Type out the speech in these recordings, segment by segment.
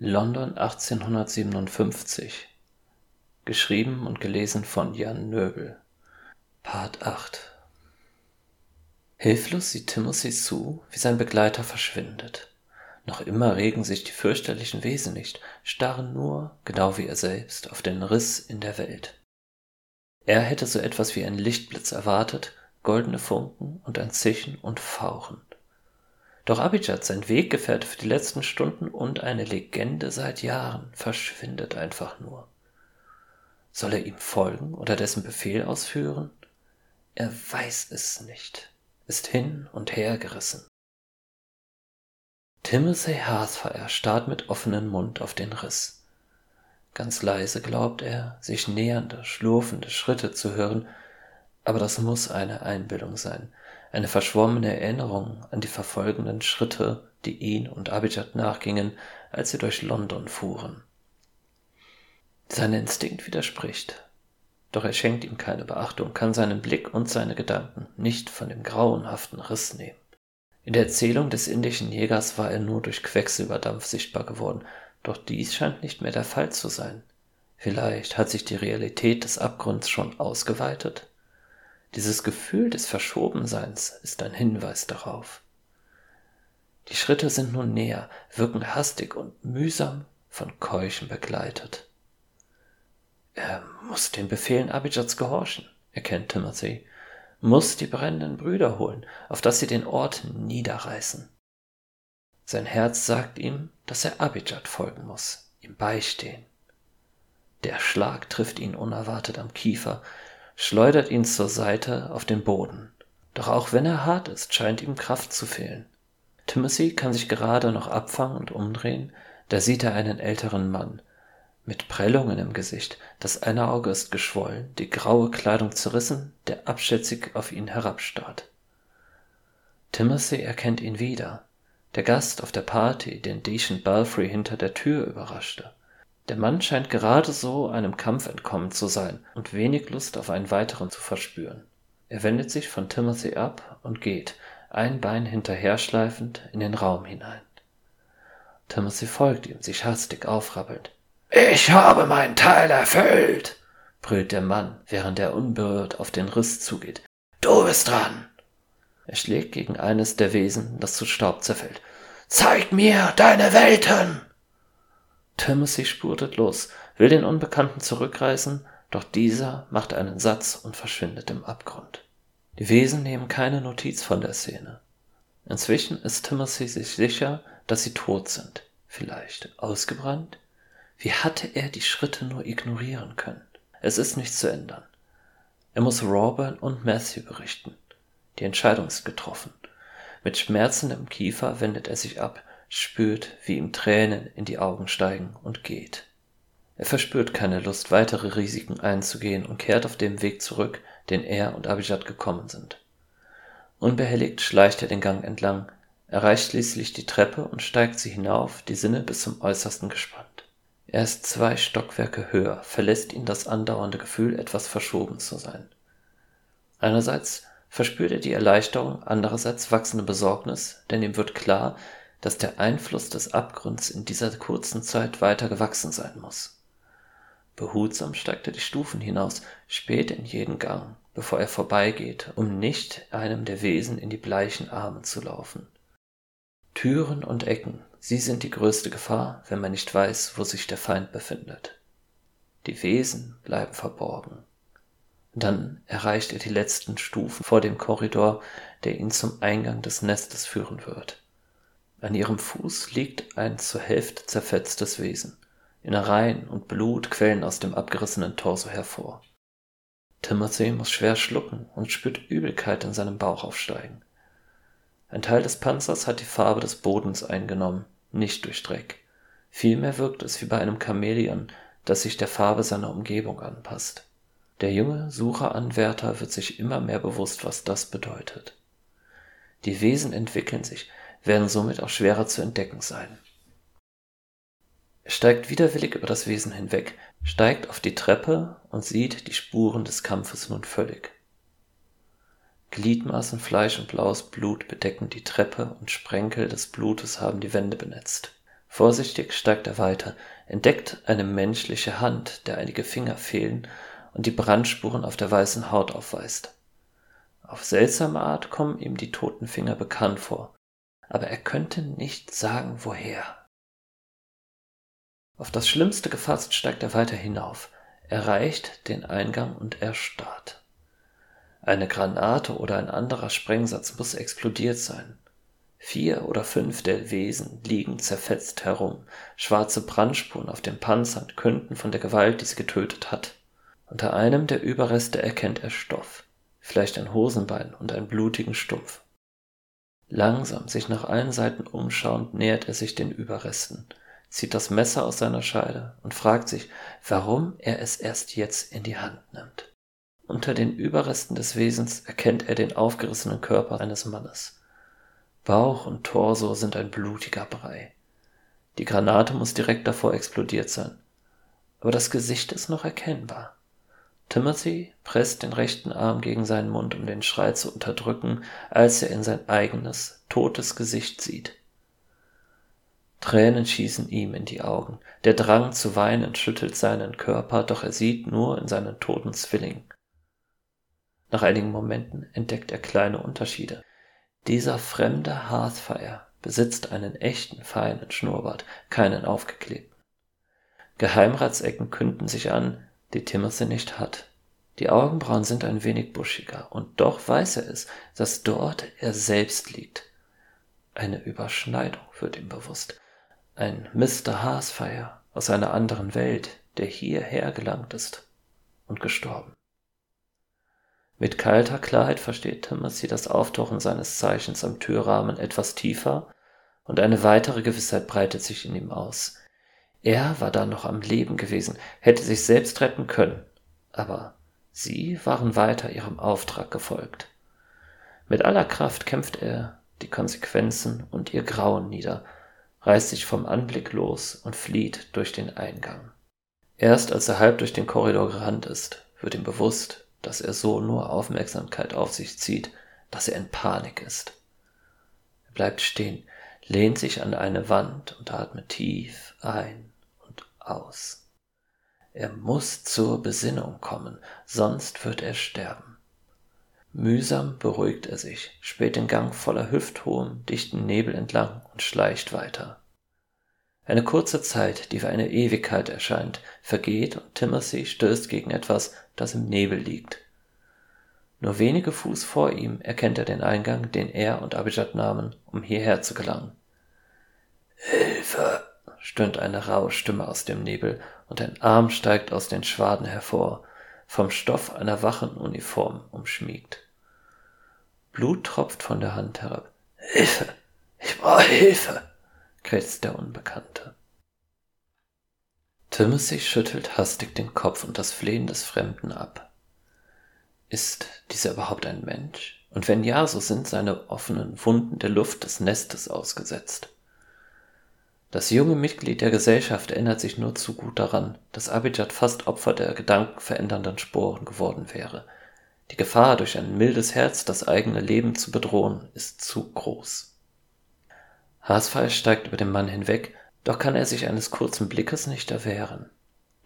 London 1857 Geschrieben und gelesen von Jan Nöbel Part 8 Hilflos sieht Timothy zu, wie sein Begleiter verschwindet. Noch immer regen sich die fürchterlichen Wesen nicht, starren nur, genau wie er selbst, auf den Riss in der Welt. Er hätte so etwas wie einen Lichtblitz erwartet, goldene Funken und ein Zischen und Fauchen. Doch Abijad, sein Weggefährte für die letzten Stunden und eine Legende seit Jahren, verschwindet einfach nur. Soll er ihm folgen oder dessen Befehl ausführen? Er weiß es nicht, ist hin und her gerissen. Timothy Hearthfire starrt mit offenem Mund auf den Riss. Ganz leise glaubt er, sich nähernde, schlurfende Schritte zu hören, aber das muss eine Einbildung sein, eine verschwommene Erinnerung an die verfolgenden Schritte, die ihn und Abijad nachgingen, als sie durch London fuhren. Sein Instinkt widerspricht, doch er schenkt ihm keine Beachtung, kann seinen Blick und seine Gedanken nicht von dem grauenhaften Riss nehmen. In der Erzählung des indischen Jägers war er nur durch Quecksilberdampf sichtbar geworden, doch dies scheint nicht mehr der Fall zu sein. Vielleicht hat sich die Realität des Abgrunds schon ausgeweitet? Dieses Gefühl des Verschobenseins ist ein Hinweis darauf. Die Schritte sind nun näher, wirken hastig und mühsam von Keuchen begleitet. Er muss den Befehlen Abijads gehorchen, erkennt Timothy, muss die brennenden Brüder holen, auf dass sie den Ort niederreißen. Sein Herz sagt ihm, dass er Abijad folgen muss, ihm beistehen. Der Schlag trifft ihn unerwartet am Kiefer, schleudert ihn zur Seite auf den Boden. Doch auch wenn er hart ist, scheint ihm Kraft zu fehlen. Timothy kann sich gerade noch abfangen und umdrehen, da sieht er einen älteren Mann, mit Prellungen im Gesicht, das eine Auge ist geschwollen, die graue Kleidung zerrissen, der abschätzig auf ihn herabstarrt. Timothy erkennt ihn wieder, der Gast auf der Party, den Deacon Belfry hinter der Tür überraschte. Der Mann scheint gerade so einem Kampf entkommen zu sein und wenig Lust auf einen weiteren zu verspüren. Er wendet sich von Timothy ab und geht, ein Bein hinterherschleifend, in den Raum hinein. Timothy folgt ihm, sich hastig aufrappelnd. Ich habe meinen Teil erfüllt, brüllt der Mann, während er unberührt auf den Riss zugeht. Du bist dran. Er schlägt gegen eines der Wesen, das zu Staub zerfällt. Zeig mir deine Welten! Timothy spurtet los, will den Unbekannten zurückreißen, doch dieser macht einen Satz und verschwindet im Abgrund. Die Wesen nehmen keine Notiz von der Szene. Inzwischen ist Timothy sich sicher, dass sie tot sind. Vielleicht ausgebrannt? Wie hatte er die Schritte nur ignorieren können? Es ist nichts zu ändern. Er muss Robert und Matthew berichten. Die Entscheidung ist getroffen. Mit schmerzendem Kiefer wendet er sich ab, spürt, wie ihm Tränen in die Augen steigen und geht. Er verspürt keine Lust, weitere Risiken einzugehen und kehrt auf dem Weg zurück, den er und Abijad gekommen sind. Unbehelligt schleicht er den Gang entlang, erreicht schließlich die Treppe und steigt sie hinauf, die Sinne bis zum Äußersten gespannt. Erst zwei Stockwerke höher verlässt ihn das andauernde Gefühl, etwas verschoben zu sein. Einerseits verspürt er die Erleichterung, andererseits wachsende Besorgnis, denn ihm wird klar, dass der Einfluss des Abgrunds in dieser kurzen Zeit weiter gewachsen sein muss. Behutsam steigt er die Stufen hinaus, spät in jeden Gang, bevor er vorbeigeht, um nicht einem der Wesen in die bleichen Arme zu laufen. Türen und Ecken, sie sind die größte Gefahr, wenn man nicht weiß, wo sich der Feind befindet. Die Wesen bleiben verborgen. Dann erreicht er die letzten Stufen vor dem Korridor, der ihn zum Eingang des Nestes führen wird. An ihrem Fuß liegt ein zur Hälfte zerfetztes Wesen. Innereien und Blut quellen aus dem abgerissenen Torso hervor. Timothy muss schwer schlucken und spürt Übelkeit in seinem Bauch aufsteigen. Ein Teil des Panzers hat die Farbe des Bodens eingenommen, nicht durch Dreck. Vielmehr wirkt es wie bei einem Chamäleon, das sich der Farbe seiner Umgebung anpasst. Der junge Sucheranwärter wird sich immer mehr bewusst, was das bedeutet. Die Wesen entwickeln sich, werden somit auch schwerer zu entdecken sein. Er steigt widerwillig über das Wesen hinweg, steigt auf die Treppe und sieht die Spuren des Kampfes nun völlig. Gliedmaßen, Fleisch und blaues Blut bedecken die Treppe und Sprenkel des Blutes haben die Wände benetzt. Vorsichtig steigt er weiter, entdeckt eine menschliche Hand, der einige Finger fehlen und die Brandspuren auf der weißen Haut aufweist. Auf seltsame Art kommen ihm die toten Finger bekannt vor, aber er könnte nicht sagen, woher. Auf das Schlimmste gefasst steigt er weiter hinauf, erreicht den Eingang und erstarrt. Eine Granate oder ein anderer Sprengsatz muss explodiert sein. Vier oder fünf der Wesen liegen zerfetzt herum, schwarze Brandspuren auf den Panzern könnten von der Gewalt, die sie getötet hat. Unter einem der Überreste erkennt er Stoff, vielleicht ein Hosenbein und einen blutigen Stumpf. Langsam, sich nach allen Seiten umschauend, nähert er sich den Überresten, zieht das Messer aus seiner Scheide und fragt sich, warum er es erst jetzt in die Hand nimmt. Unter den Überresten des Wesens erkennt er den aufgerissenen Körper eines Mannes. Bauch und Torso sind ein blutiger Brei. Die Granate muss direkt davor explodiert sein. Aber das Gesicht ist noch erkennbar. Timothy presst den rechten Arm gegen seinen Mund, um den Schrei zu unterdrücken, als er in sein eigenes, totes Gesicht sieht. Tränen schießen ihm in die Augen, der Drang zu weinen schüttelt seinen Körper, doch er sieht nur in seinen toten Zwilling. Nach einigen Momenten entdeckt er kleine Unterschiede. Dieser fremde Hearthfire besitzt einen echten feinen Schnurrbart, keinen aufgeklebten. Geheimratsecken künden sich an, die Timothy nicht hat. Die Augenbrauen sind ein wenig buschiger, und doch weiß er es, dass dort er selbst liegt. Eine Überschneidung wird ihm bewusst. Ein Mr. Haasfire aus einer anderen Welt, der hierher gelangt ist und gestorben. Mit kalter Klarheit versteht Timothy das Auftauchen seines Zeichens am Türrahmen etwas tiefer, und eine weitere Gewissheit breitet sich in ihm aus. Er war da noch am Leben gewesen, hätte sich selbst retten können, aber sie waren weiter ihrem Auftrag gefolgt. Mit aller Kraft kämpft er die Konsequenzen und ihr Grauen nieder, reißt sich vom Anblick los und flieht durch den Eingang. Erst als er halb durch den Korridor gerannt ist, wird ihm bewusst, dass er so nur Aufmerksamkeit auf sich zieht, dass er in Panik ist. Er bleibt stehen, lehnt sich an eine Wand und atmet tief ein aus. Er muss zur Besinnung kommen, sonst wird er sterben. Mühsam beruhigt er sich, späht den Gang voller hüfthohem, dichten Nebel entlang und schleicht weiter. Eine kurze Zeit, die wie eine Ewigkeit erscheint, vergeht und Timothy stößt gegen etwas, das im Nebel liegt. Nur wenige Fuß vor ihm erkennt er den Eingang, den er und Abijad nahmen, um hierher zu gelangen. Hilfe! Stöhnt eine raue Stimme aus dem Nebel, und ein Arm steigt aus den Schwaden hervor, vom Stoff einer Wachenuniform umschmiegt. Blut tropft von der Hand herab. Hilfe! Ich brauche Hilfe! krächzt der Unbekannte. Timothy schüttelt hastig den Kopf und das Flehen des Fremden ab. Ist dieser überhaupt ein Mensch? Und wenn ja, so sind seine offenen Wunden der Luft des Nestes ausgesetzt. Das junge Mitglied der Gesellschaft erinnert sich nur zu gut daran, dass Abijad fast Opfer der gedankenverändernden Sporen geworden wäre. Die Gefahr, durch ein mildes Herz das eigene Leben zu bedrohen, ist zu groß. Haasfall steigt über den Mann hinweg, doch kann er sich eines kurzen Blickes nicht erwehren.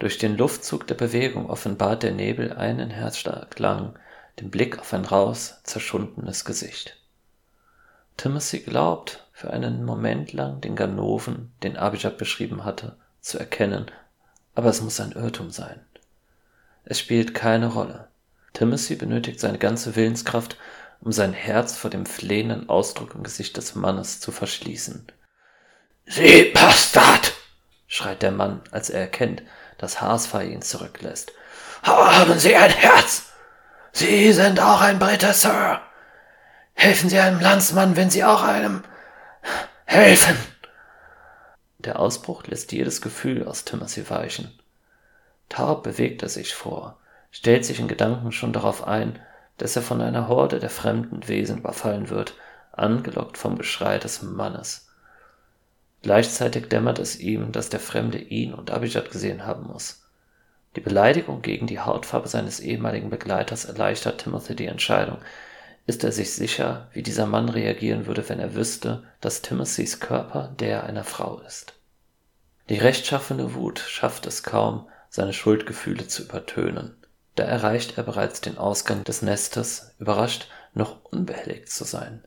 Durch den Luftzug der Bewegung offenbart der Nebel einen Herzschlag lang den Blick auf ein raus, zerschundenes Gesicht. Timothy glaubt, für einen Moment lang den Ganoven, den Abijad beschrieben hatte, zu erkennen, aber es muss ein Irrtum sein. Es spielt keine Rolle. Timothy benötigt seine ganze Willenskraft, um sein Herz vor dem flehenden Ausdruck im Gesicht des Mannes zu verschließen. Sie Bastard! schreit der Mann, als er erkennt, dass Haasfei ihn zurücklässt. Haben Sie ein Herz! Sie sind auch ein Brite, Sir! Helfen Sie einem Landsmann, wenn Sie auch einem helfen! Der Ausbruch lässt jedes Gefühl aus Timothy weichen. Taub bewegt er sich vor, stellt sich in Gedanken schon darauf ein, dass er von einer Horde der fremden Wesen überfallen wird, angelockt vom Geschrei des Mannes. Gleichzeitig dämmert es ihm, dass der Fremde ihn und Abijad gesehen haben muss. Die Beleidigung gegen die Hautfarbe seines ehemaligen Begleiters erleichtert Timothy die Entscheidung, ist er sich sicher, wie dieser Mann reagieren würde, wenn er wüsste, dass Timothys Körper der einer Frau ist. Die rechtschaffene Wut schafft es kaum, seine Schuldgefühle zu übertönen. Da erreicht er bereits den Ausgang des Nestes, überrascht, noch unbehelligt zu sein.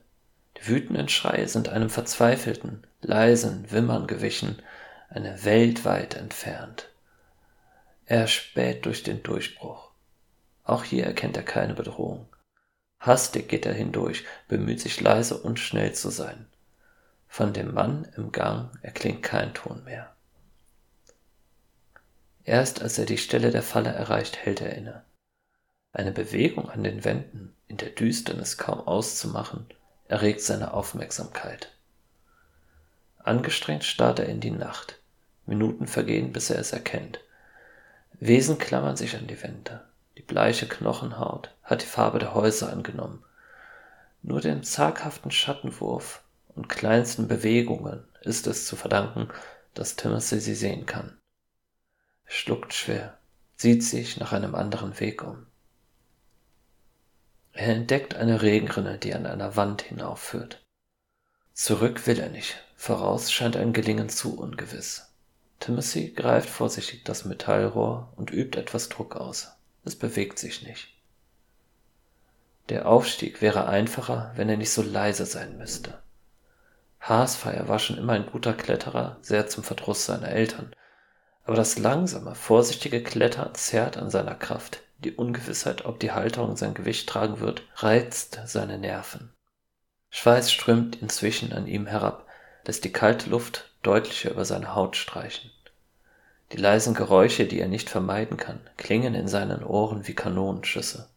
Die wütenden Schreie sind einem verzweifelten, leisen Wimmern gewichen, eine Welt weit entfernt. Er späht durch den Durchbruch. Auch hier erkennt er keine Bedrohung. Hastig geht er hindurch, bemüht sich leise und schnell zu sein. Von dem Mann im Gang erklingt kein Ton mehr. Erst als er die Stelle der Falle erreicht, hält er inne. Eine Bewegung an den Wänden, in der Düsternis kaum auszumachen, erregt seine Aufmerksamkeit. Angestrengt starrt er in die Nacht. Minuten vergehen, bis er es erkennt. Wesen klammern sich an die Wände. Bleiche Knochenhaut hat die Farbe der Häuser angenommen. Nur dem zaghaften Schattenwurf und kleinsten Bewegungen ist es zu verdanken, dass Timothy sie sehen kann. Er schluckt schwer, sieht sich nach einem anderen Weg um. Er entdeckt eine Regenrinne, die an einer Wand hinaufführt. Zurück will er nicht, voraus scheint ein Gelingen zu ungewiss. Timothy greift vorsichtig das Metallrohr und übt etwas Druck aus. Es bewegt sich nicht. Der Aufstieg wäre einfacher, wenn er nicht so leise sein müsste. Haasfeier war schon immer ein guter Kletterer, sehr zum Verdruss seiner Eltern. Aber das langsame, vorsichtige Klettern zerrt an seiner Kraft. Die Ungewissheit, ob die Halterung sein Gewicht tragen wird, reizt seine Nerven. Schweiß strömt inzwischen an ihm herab, lässt die kalte Luft deutlicher über seine Haut streichen. Die leisen Geräusche, die er nicht vermeiden kann, klingen in seinen Ohren wie Kanonenschüsse.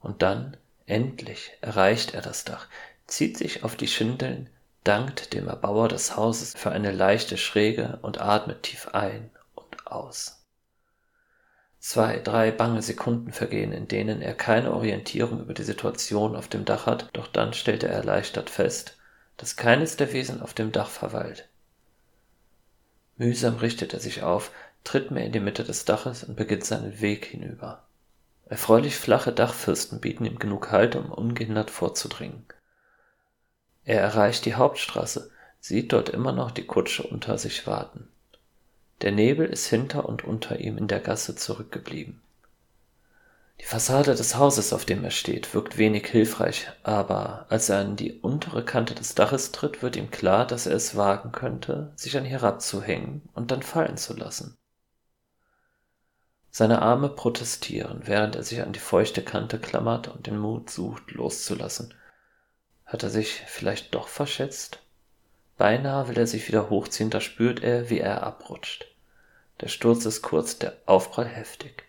Und dann, endlich, erreicht er das Dach, zieht sich auf die Schindeln, dankt dem Erbauer des Hauses für eine leichte Schräge und atmet tief ein und aus. Zwei, drei bange Sekunden vergehen, in denen er keine Orientierung über die Situation auf dem Dach hat, doch dann stellt er erleichtert fest, dass keines der Wesen auf dem Dach verweilt. Mühsam richtet er sich auf, tritt mehr in die Mitte des Daches und beginnt seinen Weg hinüber. Erfreulich flache Dachfirsten bieten ihm genug Halt, um ungehindert vorzudringen. Er erreicht die Hauptstraße, sieht dort immer noch die Kutsche unter sich warten. Der Nebel ist hinter und unter ihm in der Gasse zurückgeblieben. Die Fassade des Hauses, auf dem er steht, wirkt wenig hilfreich, aber als er an die untere Kante des Daches tritt, wird ihm klar, dass er es wagen könnte, sich an herabzuhängen und dann fallen zu lassen. Seine Arme protestieren, während er sich an die feuchte Kante klammert und den Mut sucht, loszulassen. Hat er sich vielleicht doch verschätzt? Beinahe will er sich wieder hochziehen, da spürt er, wie er abrutscht. Der Sturz ist kurz, der Aufprall heftig.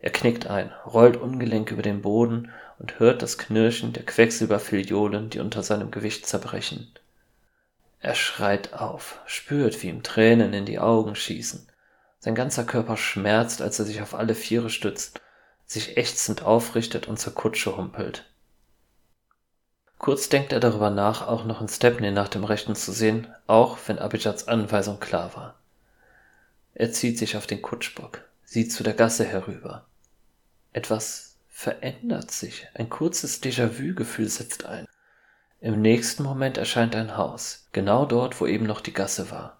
Er knickt ein, rollt ungelenk über den Boden und hört das Knirschen der Quecksilberfiliolen, die unter seinem Gewicht zerbrechen. Er schreit auf, spürt, wie ihm Tränen in die Augen schießen. Sein ganzer Körper schmerzt, als er sich auf alle Viere stützt, sich ächzend aufrichtet und zur Kutsche humpelt. Kurz denkt er darüber nach, auch noch in Stepney nach dem Rechten zu sehen, auch wenn Abijats Anweisung klar war. Er zieht sich auf den Kutschbock, sieht zu der Gasse herüber. Etwas verändert sich, ein kurzes Déjà-vu-Gefühl setzt ein. Im nächsten Moment erscheint ein Haus, genau dort, wo eben noch die Gasse war.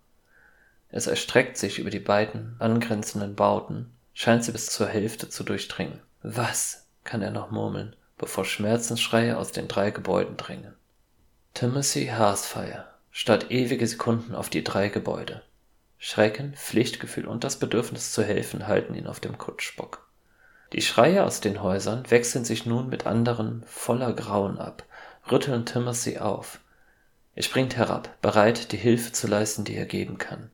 Es erstreckt sich über die beiden angrenzenden Bauten, scheint sie bis zur Hälfte zu durchdringen. Was? kann er noch murmeln bevor Schmerzensschreie aus den drei Gebäuden dringen. Timothy Hearthfire starrt ewige Sekunden auf die drei Gebäude. Schrecken, Pflichtgefühl und das Bedürfnis zu helfen halten ihn auf dem Kutschbock. Die Schreie aus den Häusern wechseln sich nun mit anderen voller Grauen ab, rütteln Timothy auf. Er springt herab, bereit, die Hilfe zu leisten, die er geben kann.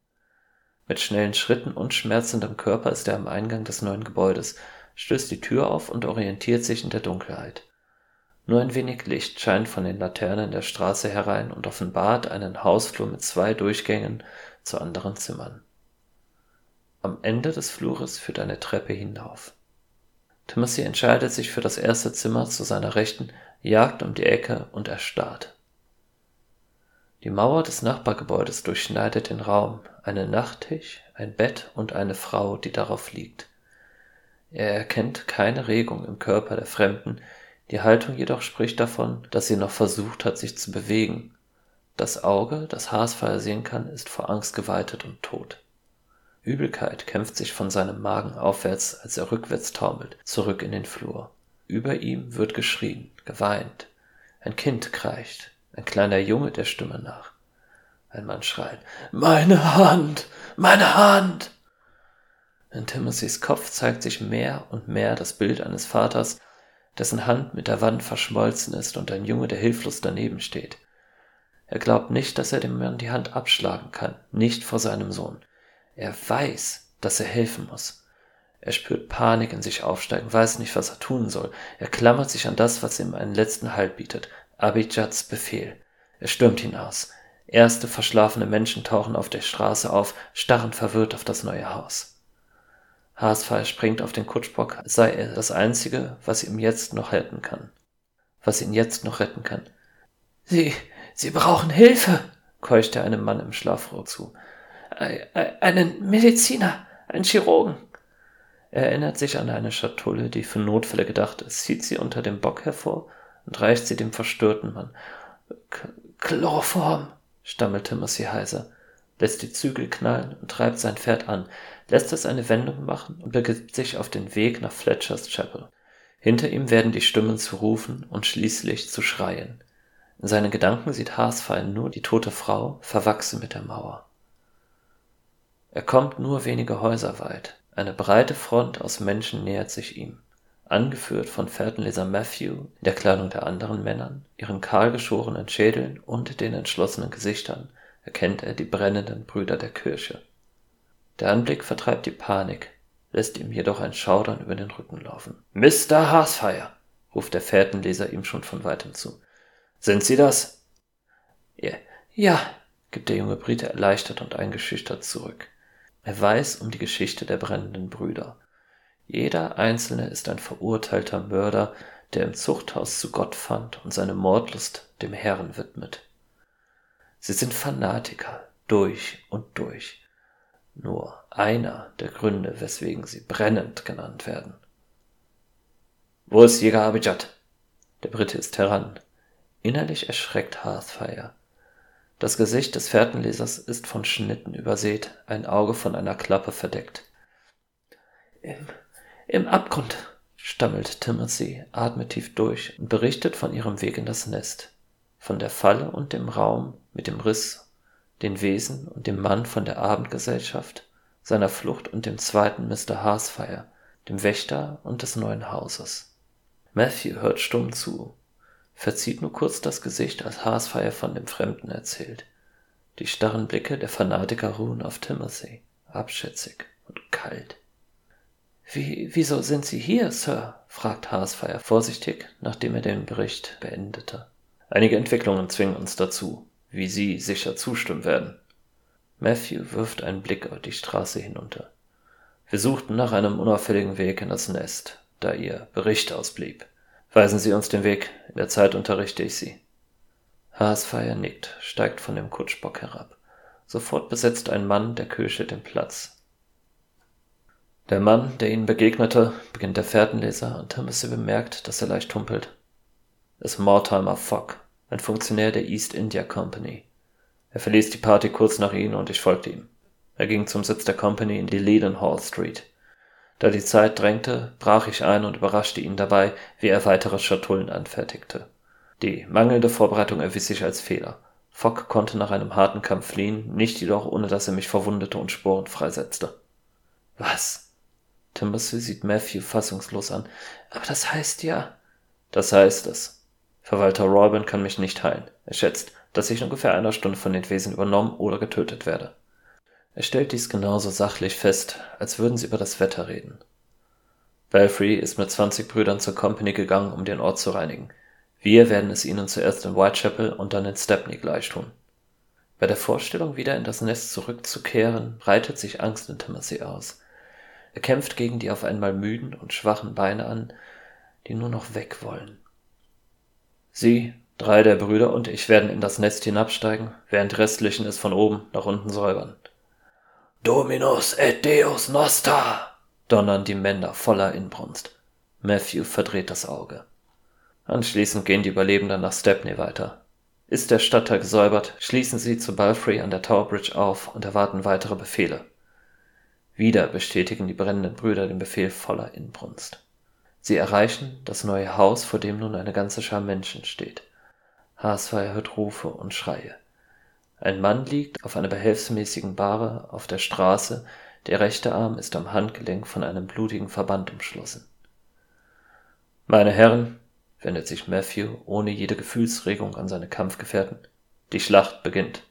Mit schnellen Schritten und schmerzendem Körper ist er am Eingang des neuen Gebäudes, stößt die Tür auf und orientiert sich in der Dunkelheit. Nur ein wenig Licht scheint von den Laternen der Straße herein und offenbart einen Hausflur mit zwei Durchgängen zu anderen Zimmern. Am Ende des Flures führt eine Treppe hinauf. Timothy entscheidet sich für das erste Zimmer zu seiner Rechten, jagt um die Ecke und erstarrt. Die Mauer des Nachbargebäudes durchschneidet den Raum, einen Nachttisch, ein Bett und eine Frau, die darauf liegt. Er erkennt keine Regung im Körper der Fremden, die Haltung jedoch spricht davon, dass sie noch versucht hat, sich zu bewegen. Das Auge, das Haasfeier sehen kann, ist vor Angst geweitet und tot. Übelkeit kämpft sich von seinem Magen aufwärts, als er rückwärts taumelt, zurück in den Flur. Über ihm wird geschrien, geweint. Ein Kind kreicht, ein kleiner Junge der Stimme nach. Ein Mann schreit, meine Hand, meine Hand! In Timothys Kopf zeigt sich mehr und mehr das Bild eines Vaters, dessen Hand mit der Wand verschmolzen ist und ein Junge, der hilflos daneben steht. Er glaubt nicht, dass er dem Mann die Hand abschlagen kann, nicht vor seinem Sohn. Er weiß, dass er helfen muss. Er spürt Panik in sich aufsteigen, weiß nicht, was er tun soll. Er klammert sich an das, was ihm einen letzten Halt bietet. Abidjads Befehl. Er stürmt hinaus. Erste verschlafene Menschen tauchen auf der Straße auf, starren verwirrt auf das neue Haus. Haasfall springt auf den Kutschbock, sei er das Einzige, was ihm jetzt noch retten kann. Was ihn jetzt noch retten kann. Sie, Sie brauchen Hilfe, keuchte einem Mann im Schlafrohr zu einen Mediziner, einen Chirurgen. Er erinnert sich an eine Schatulle, die für Notfälle gedacht ist, zieht sie unter dem Bock hervor und reicht sie dem verstörten Mann. Chloroform, stammelt Timothy heiser, lässt die Zügel knallen und treibt sein Pferd an, lässt es eine Wendung machen und begibt sich auf den Weg nach Fletcher's Chapel. Hinter ihm werden die Stimmen zu rufen und schließlich zu schreien. In seinen Gedanken sieht Haasfein nur die tote Frau, verwachsen mit der Mauer. Er kommt nur wenige Häuser weit. Eine breite Front aus Menschen nähert sich ihm. Angeführt von Fährtenleser Matthew in der Kleidung der anderen Männern, ihren kahlgeschorenen Schädeln und den entschlossenen Gesichtern, erkennt er die brennenden Brüder der Kirche. Der Anblick vertreibt die Panik, lässt ihm jedoch ein Schaudern über den Rücken laufen. Mr. Haasfire, ruft der Fährtenleser ihm schon von weitem zu. Sind Sie das? Ja, ja, gibt der junge Brite erleichtert und eingeschüchtert zurück. Er weiß um die Geschichte der brennenden Brüder. Jeder einzelne ist ein verurteilter Mörder, der im Zuchthaus zu Gott fand und seine Mordlust dem Herrn widmet. Sie sind Fanatiker durch und durch. Nur einer der Gründe, weswegen sie brennend genannt werden. Wo ist Jäger Abijad? Der Brite ist heran. Innerlich erschreckt Hearthfire. Das Gesicht des Fährtenlesers ist von Schnitten übersät, ein Auge von einer Klappe verdeckt. Im, im Abgrund, stammelt Timothy, atmet tief durch und berichtet von ihrem Weg in das Nest, von der Falle und dem Raum mit dem Riss, den Wesen und dem Mann von der Abendgesellschaft, seiner Flucht und dem zweiten Mr. Harsfire, dem Wächter und des neuen Hauses. Matthew hört stumm zu, verzieht nur kurz das Gesicht, als Haasfeier von dem Fremden erzählt. Die starren Blicke der Fanatiker ruhen auf Timothy, abschätzig und kalt. Wie, wieso sind Sie hier, Sir? fragt Haasfeier vorsichtig, nachdem er den Bericht beendete. Einige Entwicklungen zwingen uns dazu, wie Sie sicher zustimmen werden. Matthew wirft einen Blick auf die Straße hinunter. Wir suchten nach einem unauffälligen Weg in das Nest, da Ihr Bericht ausblieb. Weisen Sie uns den Weg, in der Zeit unterrichte ich Sie. Haasfeier nickt, steigt von dem Kutschbock herab. Sofort besetzt ein Mann der Kirche den Platz. Der Mann, der ihnen begegnete, beginnt der Fährtenleser und Timothy bemerkt, dass er leicht humpelt. ist Mortimer Fogg, ein Funktionär der East India Company. Er verließ die Party kurz nach ihnen und ich folgte ihm. Er ging zum Sitz der Company in die Leadenhall Street. Da die Zeit drängte, brach ich ein und überraschte ihn dabei, wie er weitere Schatullen anfertigte. Die mangelnde Vorbereitung erwies sich als Fehler. Fogg konnte nach einem harten Kampf fliehen, nicht jedoch ohne dass er mich verwundete und Sporen freisetzte. Was? Timothy sieht Matthew fassungslos an. Aber das heißt ja. Das heißt es. Verwalter Robin kann mich nicht heilen. Er schätzt, dass ich in ungefähr einer Stunde von den Wesen übernommen oder getötet werde. Er stellt dies genauso sachlich fest, als würden sie über das Wetter reden. Belfry ist mit 20 Brüdern zur Company gegangen, um den Ort zu reinigen. Wir werden es ihnen zuerst in Whitechapel und dann in Stepney gleich tun. Bei der Vorstellung, wieder in das Nest zurückzukehren, breitet sich Angst in Timothy aus. Er kämpft gegen die auf einmal müden und schwachen Beine an, die nur noch weg wollen. Sie, drei der Brüder und ich werden in das Nest hinabsteigen, während restlichen es von oben nach unten säubern. Dominus et Deus Noster, donnern die Männer voller Inbrunst. Matthew verdreht das Auge. Anschließend gehen die Überlebenden nach Stepney weiter. Ist der Stadtteil gesäubert, schließen sie zu Balfrey an der Tower Bridge auf und erwarten weitere Befehle. Wieder bestätigen die brennenden Brüder den Befehl voller Inbrunst. Sie erreichen das neue Haus, vor dem nun eine ganze Schar Menschen steht. Haasfeier hört Rufe und Schreie. Ein Mann liegt auf einer behelfsmäßigen Bahre auf der Straße, der rechte Arm ist am Handgelenk von einem blutigen Verband umschlossen. Meine Herren, wendet sich Matthew ohne jede Gefühlsregung an seine Kampfgefährten, die Schlacht beginnt.